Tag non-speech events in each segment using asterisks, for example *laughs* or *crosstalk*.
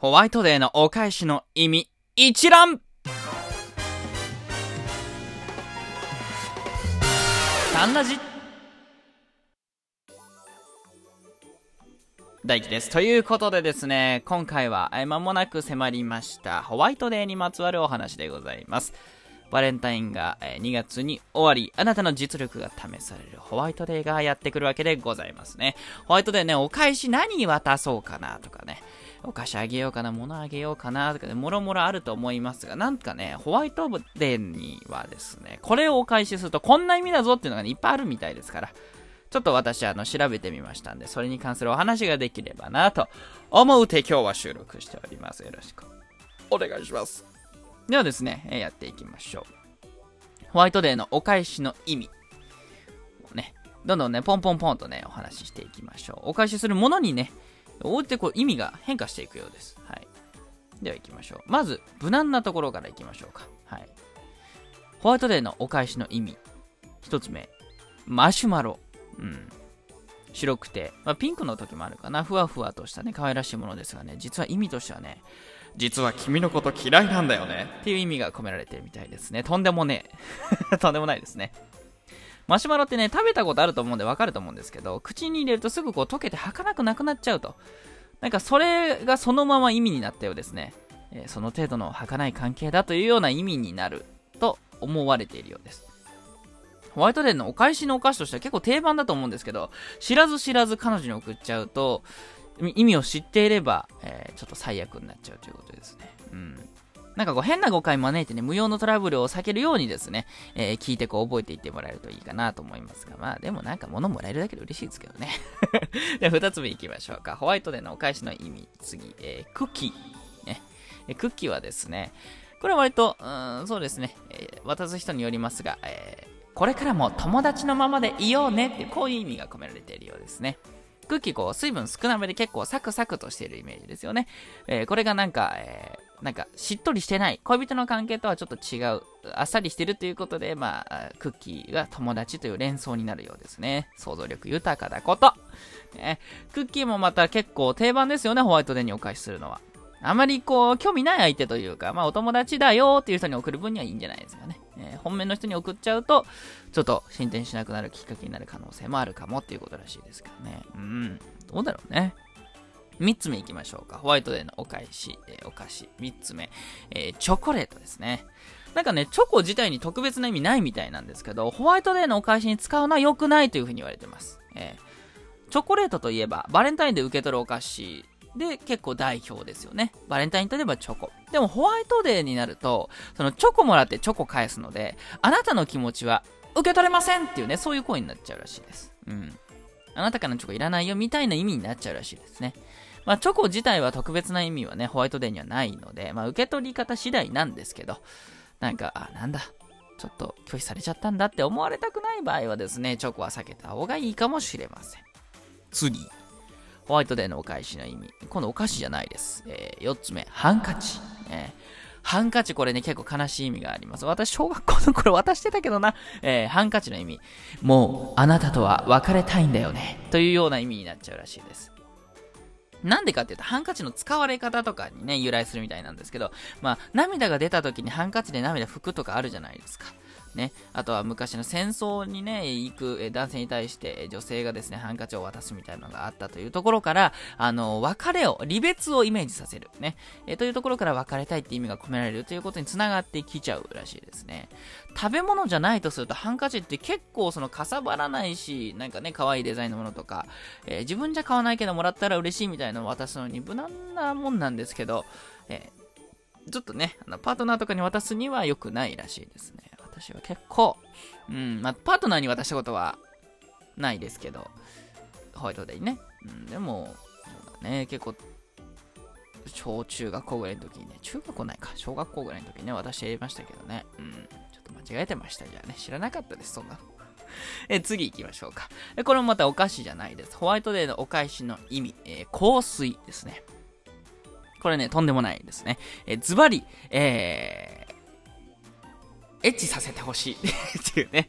ホワイトデーのお返しの意味、一覧タンラジ大輝です。ということでですね、今回は間もなく迫りましたホワイトデーにまつわるお話でございます。バレンタインが2月に終わり、あなたの実力が試されるホワイトデーがやってくるわけでございますね。ホワイトデーね、お返し何渡そうかなとかね、お菓子あげようかな、物あげようかな、とかね、もろもろあると思いますが、なんかね、ホワイトデーにはですね、これをお返しするとこんな意味だぞっていうのがね、いっぱいあるみたいですから、ちょっと私、あの、調べてみましたんで、それに関するお話ができればなと思うて今日は収録しております。よろしくお願いします。ではですね、やっていきましょう。ホワイトデーのお返しの意味。ね、どんどんね、ポンポンポンとね、お話ししていきましょう。お返しするものにね、応じてこう意味が変化していくようです。はい。では行きましょう。まず、無難なところから行きましょうか。はい。ホワイトデーのお返しの意味。一つ目、マシュマロ。うん。白くて、まあ、ピンクの時もあるかな。ふわふわとしたね、可愛らしいものですがね、実は意味としてはね、実は君のこと嫌いなんだよね。っていう意味が込められてるみたいですね。とんでもねえ。*laughs* とんでもないですね。マシュマロってね、食べたことあると思うんでわかると思うんですけど、口に入れるとすぐこう溶けて儚くなくなっちゃうと。なんかそれがそのまま意味になったようですね。えー、その程度の儚い関係だというような意味になると思われているようです。ホワイトデーのお返しのお菓子としては結構定番だと思うんですけど、知らず知らず彼女に送っちゃうと、意味を知っていれば、えー、ちょっと最悪になっちゃうということですね。うん。なんかこう変な誤解招いてね、無用のトラブルを避けるようにですね、えー、聞いてこう覚えていってもらえるといいかなと思いますが、まあでもなんか物もらえるだけで嬉しいですけどね。*laughs* では二つ目いきましょうか。ホワイトデーのお返しの意味。次、えー、クッキー。ね。えクッキーはですね、これは割と、うん、そうですね、えー、渡す人によりますが、えー、これからも友達のままでいようねってこういう意味が込められているようですね。クッキーこう水分少なめで結構サクサクとしているイメージですよね。えー、これがなんか、えー、なんかしっとりしてない。恋人の関係とはちょっと違う。あっさりしてるということで、まあ、クッキーが友達という連想になるようですね。想像力豊かだこと。ね、クッキーもまた結構定番ですよね、ホワイトデーにお返しするのは。あまりこう、興味ない相手というか、まあお友達だよっていう人に送る分にはいいんじゃないですかね。えー、本命の人に送っちゃうと、ちょっと進展しなくなるきっかけになる可能性もあるかもっていうことらしいですからね。うん。どうだろうね。3つ目いきましょうか。ホワイトデーのお返し、えー、お菓子。3つ目、えー、チョコレートですね。なんかね、チョコ自体に特別な意味ないみたいなんですけど、ホワイトデーのお返しに使うのは良くないというふうに言われてます。えー、チョコレートといえば、バレンタインで受け取るお菓子で結構代表ですよね。バレンタインといえばチョコ。でもホワイトデーになると、そのチョコもらってチョコ返すので、あなたの気持ちは受け取れませんっていうね、そういう声になっちゃうらしいです。うん。あなたからのチョコいらないよみたいな意味になっちゃうらしいですね。まあ、チョコ自体は特別な意味はね、ホワイトデーにはないので、まあ、受け取り方次第なんですけど、なんか、あ、なんだ、ちょっと拒否されちゃったんだって思われたくない場合はですね、チョコは避けた方がいいかもしれません。次。ホワイトデーのお返しの意味。このお菓子じゃないです。えー、4つ目、ハンカチ。えー、ハンカチこれね、結構悲しい意味があります。私、小学校の頃渡してたけどな。えー、ハンカチの意味。もう、あなたとは別れたいんだよね。というような意味になっちゃうらしいです。なんでかっていうと、ハンカチの使われ方とかにね、由来するみたいなんですけど、まあ、涙が出た時にハンカチで涙拭くとかあるじゃないですか。ね、あとは昔の戦争にね、行く男性に対して女性がですね、ハンカチを渡すみたいなのがあったというところから、あの、別れを、離別をイメージさせる。ね、えというところから別れたいって意味が込められるということにつながってきちゃうらしいですね。食べ物じゃないとすると、ハンカチって結構そのかさばらないし、なんかね、可愛いデザインのものとか、えー、自分じゃ買わないけどもらったら嬉しいみたいなのを渡すのに無難なもんなんですけど、えー、ちょっとね、パートナーとかに渡すには良くないらしいですね。私は結構、うん、まあ、パートナーに渡したことはないですけど、ホワイトデーにね。うん、でも、ね、結構、小中学校ぐらいの時にね、中学校ないか、小学校ぐらいの時にね、私やりましたけどね、うん、ちょっと間違えてました。じゃあね、知らなかったです、そんなの。*laughs* え次行きましょうか。これもまたお菓子じゃないです。ホワイトデーのお返しの意味、えー、香水ですね。これね、とんでもないですね。えズバリ、えエッチさせてほしいっていうね。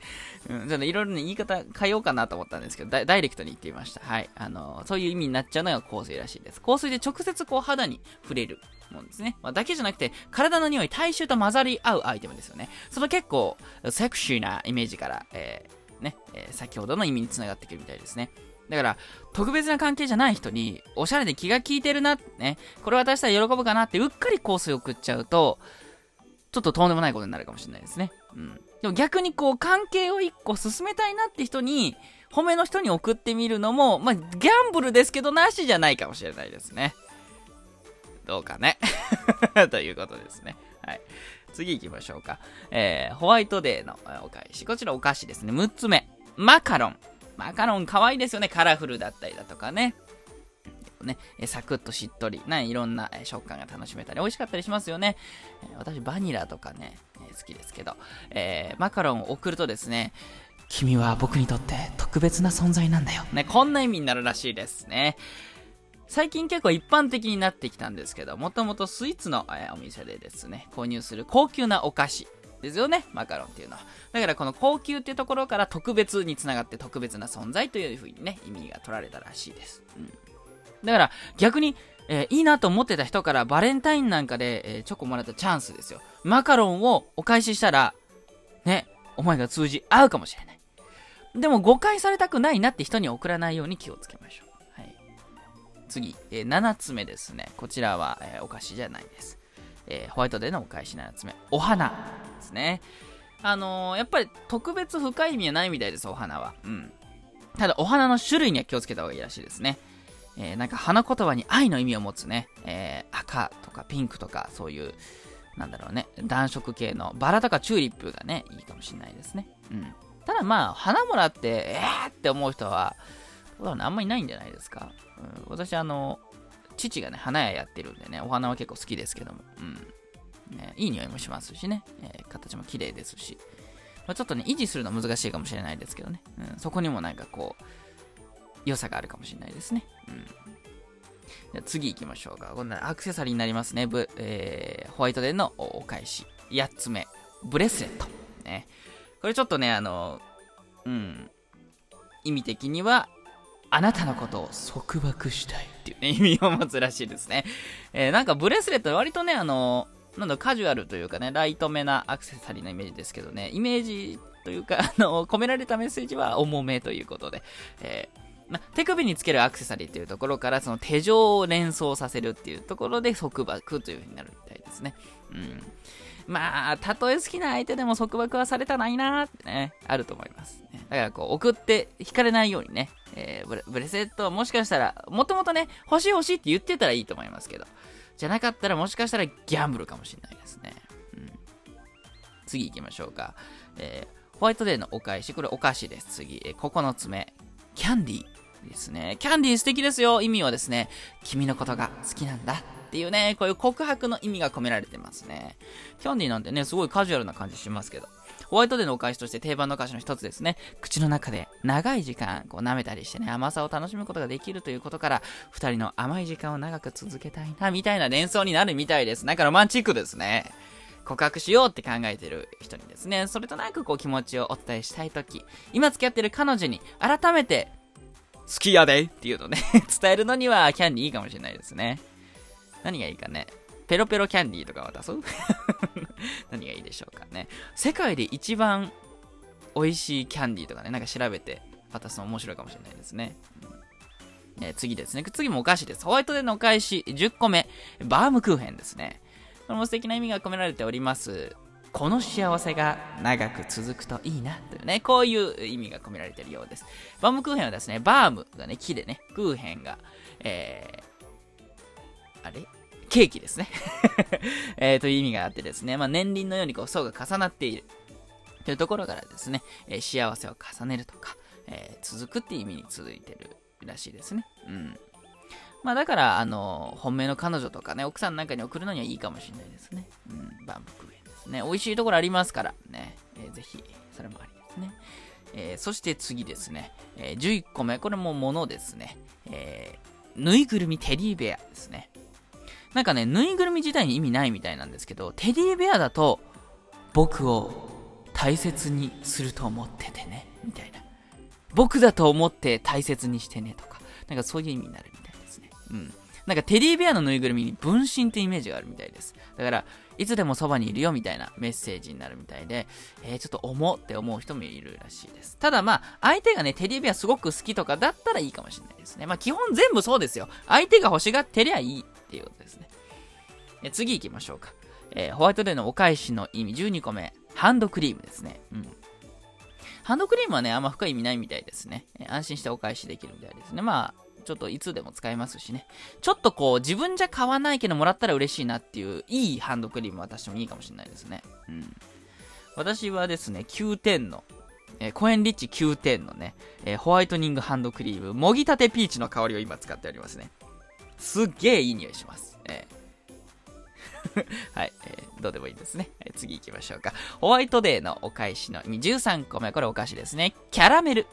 うん、ちょっといろいろね、言い方変えようかなと思ったんですけど、ダイレクトに言ってみました。はい。あの、そういう意味になっちゃうのが香水らしいです。香水で直接こう肌に触れるもんですね。まあ、だけじゃなくて、体の匂い、体臭と混ざり合うアイテムですよね。その結構、セクシーなイメージから、えー、ね、えー、先ほどの意味につながってくるみたいですね。だから、特別な関係じゃない人に、おしゃれで気が利いてるなね、これ渡したら喜ぶかなって、うっかり香水送っちゃうと、ちょっととんでもないことになるかもしれないですね。うん。でも逆にこう、関係を一個進めたいなって人に、褒めの人に送ってみるのも、まあ、ギャンブルですけど、なしじゃないかもしれないですね。どうかね。*laughs* ということですね。はい。次行きましょうか。えー、ホワイトデーのお返し。こちらお菓子ですね。6つ目。マカロン。マカロン可愛いですよね。カラフルだったりだとかね。ね、サクッとしっとりな、いろんな食感が楽しめたり、美味しかったりしますよね。私、バニラとかね、好きですけど、えー、マカロンを送るとですね、君は僕にとって特別な存在なんだよ。ね、こんな意味になるらしいですね。最近結構一般的になってきたんですけど、もともとスイーツの、えお店でですね、購入する高級なお菓子ですよね、マカロンっていうのは。だからこの高級っていうところから特別につながって特別な存在というふうにね、意味が取られたらしいです。うん。だから逆に、えー、いいなと思ってた人からバレンタインなんかで、えー、チョコもらったチャンスですよ。マカロンをお返ししたら、ね、思いが通じ合うかもしれない。でも誤解されたくないなって人に送らないように気をつけましょう。はい。次、えー、7つ目ですね。こちらは、えお菓子じゃないです。えホワイトデーのお返し7つ目。お花ですね。あのー、やっぱり特別深い意味はないみたいです、お花は。うん。ただ、お花の種類には気をつけた方がいいらしいですね。えー、なんか花言葉に愛の意味を持つね、えー、赤とかピンクとか、そういう、なんだろうね、暖色系のバラとかチューリップがね、いいかもしれないですね。うん。ただまあ、花もらって、えーって思う人は、あんまりいないんじゃないですか。うん、私、あの、父がね、花屋やってるんでね、お花は結構好きですけども、うん。ね、いい匂いもしますしね、えー、形も綺麗ですし、まあ、ちょっとね、維持するのは難しいかもしれないですけどね、うん、そこにもなんかこう、良さがあるかもしれないですね。うん。じゃ次行きましょうか。今度はアクセサリーになりますね。ブえー、ホワイトデーのお返し。8つ目。ブレスレット。ね。これちょっとね、あの、うん。意味的には、あなたのことを束縛したいっていうね、*laughs* 意味を持つらしいですね。えー、なんかブレスレット割とね、あの、なんだカジュアルというかね、ライトめなアクセサリーのイメージですけどね、イメージというか、あの、込められたメッセージは重めということで、えーま手首につけるアクセサリーというところから、その手錠を連想させるっていうところで束縛という風になるみたいですね。うん。まあ、たとえ好きな相手でも束縛はされたないなーってね、あると思います。だからこう、送って引かれないようにね、えー、ブレブレセットはもしかしたら、もともとね、欲しい欲しいって言ってたらいいと思いますけど、じゃなかったらもしかしたらギャンブルかもしれないですね。うん。次行きましょうか。えー、ホワイトデーのお返し、これお菓子です。次、えー、9つ目。キャンディー。ですね。キャンディー素敵ですよ。意味はですね、君のことが好きなんだっていうね、こういう告白の意味が込められてますね。キャンディーなんてね、すごいカジュアルな感じしますけど。ホワイトデーのお返しとして定番のお菓子の一つですね。口の中で長い時間、こう舐めたりしてね、甘さを楽しむことができるということから、二人の甘い時間を長く続けたいな、みたいな連想になるみたいです。なんかロマンチックですね。告白しようって考えてる人にですね、それとなくこう気持ちをお伝えしたいとき、今付き合ってる彼女に改めて好きやでっていうのね *laughs* 伝えるのにはキャンディーいいかもしれないですね。何がいいかね。ペロペロキャンディーとか渡す *laughs* 何がいいでしょうかね。世界で一番美味しいキャンディーとかね、なんか調べて渡すの面白いかもしれないですね。うん、次ですね。次もお菓子です。ホワイトデーのお返し10個目。バームクーヘンですね。これも素敵な意味が込められております。この幸せが長く続くといいなというね、こういう意味が込められているようです。バームクーヘンはですね、バームがね、木でね、クーヘンが、えー、あれ？ケーキですね *laughs* えー、という意味があってですね、まあ、年輪のようにこう層が重なっているというところからですね、えー、幸せを重ねるとか、えー、続くっていう意味に続いてるらしいですね。うん。まあだから、あの、本命の彼女とかね、奥さんなんかに送るのにはいいかもしれないですね。うん、バームクーヘン。ね、美味しいところありますからね、えー、ぜひ、それもありですね。えー、そして次ですね、えー、11個目、これも物ですね。えー、ぬいぐるみテディベアですね。なんかね、ぬいぐるみ自体に意味ないみたいなんですけど、テディベアだと、僕を大切にすると思っててね、みたいな。僕だと思って大切にしてね、とか。なんかそういう意味になるみたいですね。うん。なんかテディベアのぬいぐるみに分身ってイメージがあるみたいです。だから、いつでもそばにいるよみたいなメッセージになるみたいで、えー、ちょっと思って思う人もいるらしいです。ただまあ、相手がね、テディベアすごく好きとかだったらいいかもしれないですね。まあ基本全部そうですよ。相手が欲しがってりゃいいっていうことですね。え次行きましょうか。えー、ホワイトデーのお返しの意味12個目。ハンドクリームですね。うん。ハンドクリームはね、あんま深い意味ないみたいですね。安心してお返しできるみたいですね。まあ、ちょっといつでも使えますしね。ちょっとこう、自分じゃ買わないけどもらったら嬉しいなっていう、いいハンドクリーム渡してもいいかもしれないですね。うん。私はですね、9点の、えー、コエンリッチ9点のね、えー、ホワイトニングハンドクリーム、もぎたてピーチの香りを今使っておりますね。すっげえいい匂いします。えー *laughs* はい、えー、どうでもいいですね。はい、次行きましょうか。ホワイトデーのお返しの意味13個目。これお菓子ですね。キャラメル。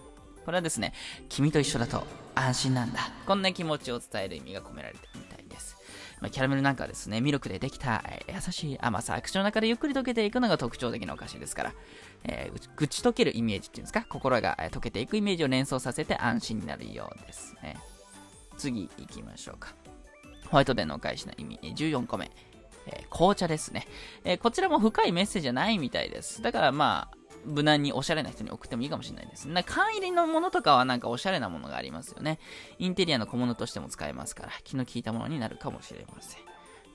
これはですね、君と一緒だと安心なんだ。こんな気持ちを伝える意味が込められてるみたいです。ま、キャラメルなんかはですね、ミルクでできた、え、優しい甘さ、口の中でゆっくり溶けていくのが特徴的なお菓子ですから、えー、愚痴溶けるイメージっていうんですか、心が、え、溶けていくイメージを連想させて安心になるようですね。次行きましょうか。ホワイトデーのお返しの意味、14個目。えー、紅茶ですね、えー、こちらも深いメッセージじゃないみたいです。だからまあ、無難におしゃれな人に送ってもいいかもしれないです。な缶入りのものとかはなんかおしゃれなものがありますよね。インテリアの小物としても使えますから、気の利いたものになるかもしれません。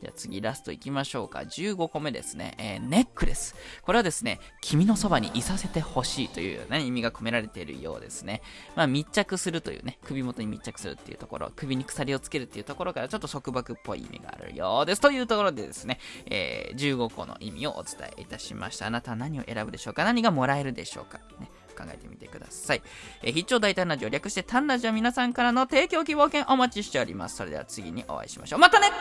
じゃあ次ラスト行きましょうか。15個目ですね。えー、ネックレス。これはですね、君のそばにいさせてほしいという、ね、意味が込められているようですね。まあ密着するというね、首元に密着するっていうところ、首に鎖をつけるっていうところからちょっと束縛っぽい意味があるようです。というところでですね、えー、15個の意味をお伝えいたしました。あなたは何を選ぶでしょうか？何がもらえるでしょうか？ね。考えてみてください。えー、必聴大胆ラジオ略して単ラジオ皆さんからの提供希望券お待ちしております。それでは次にお会いしましょう。またね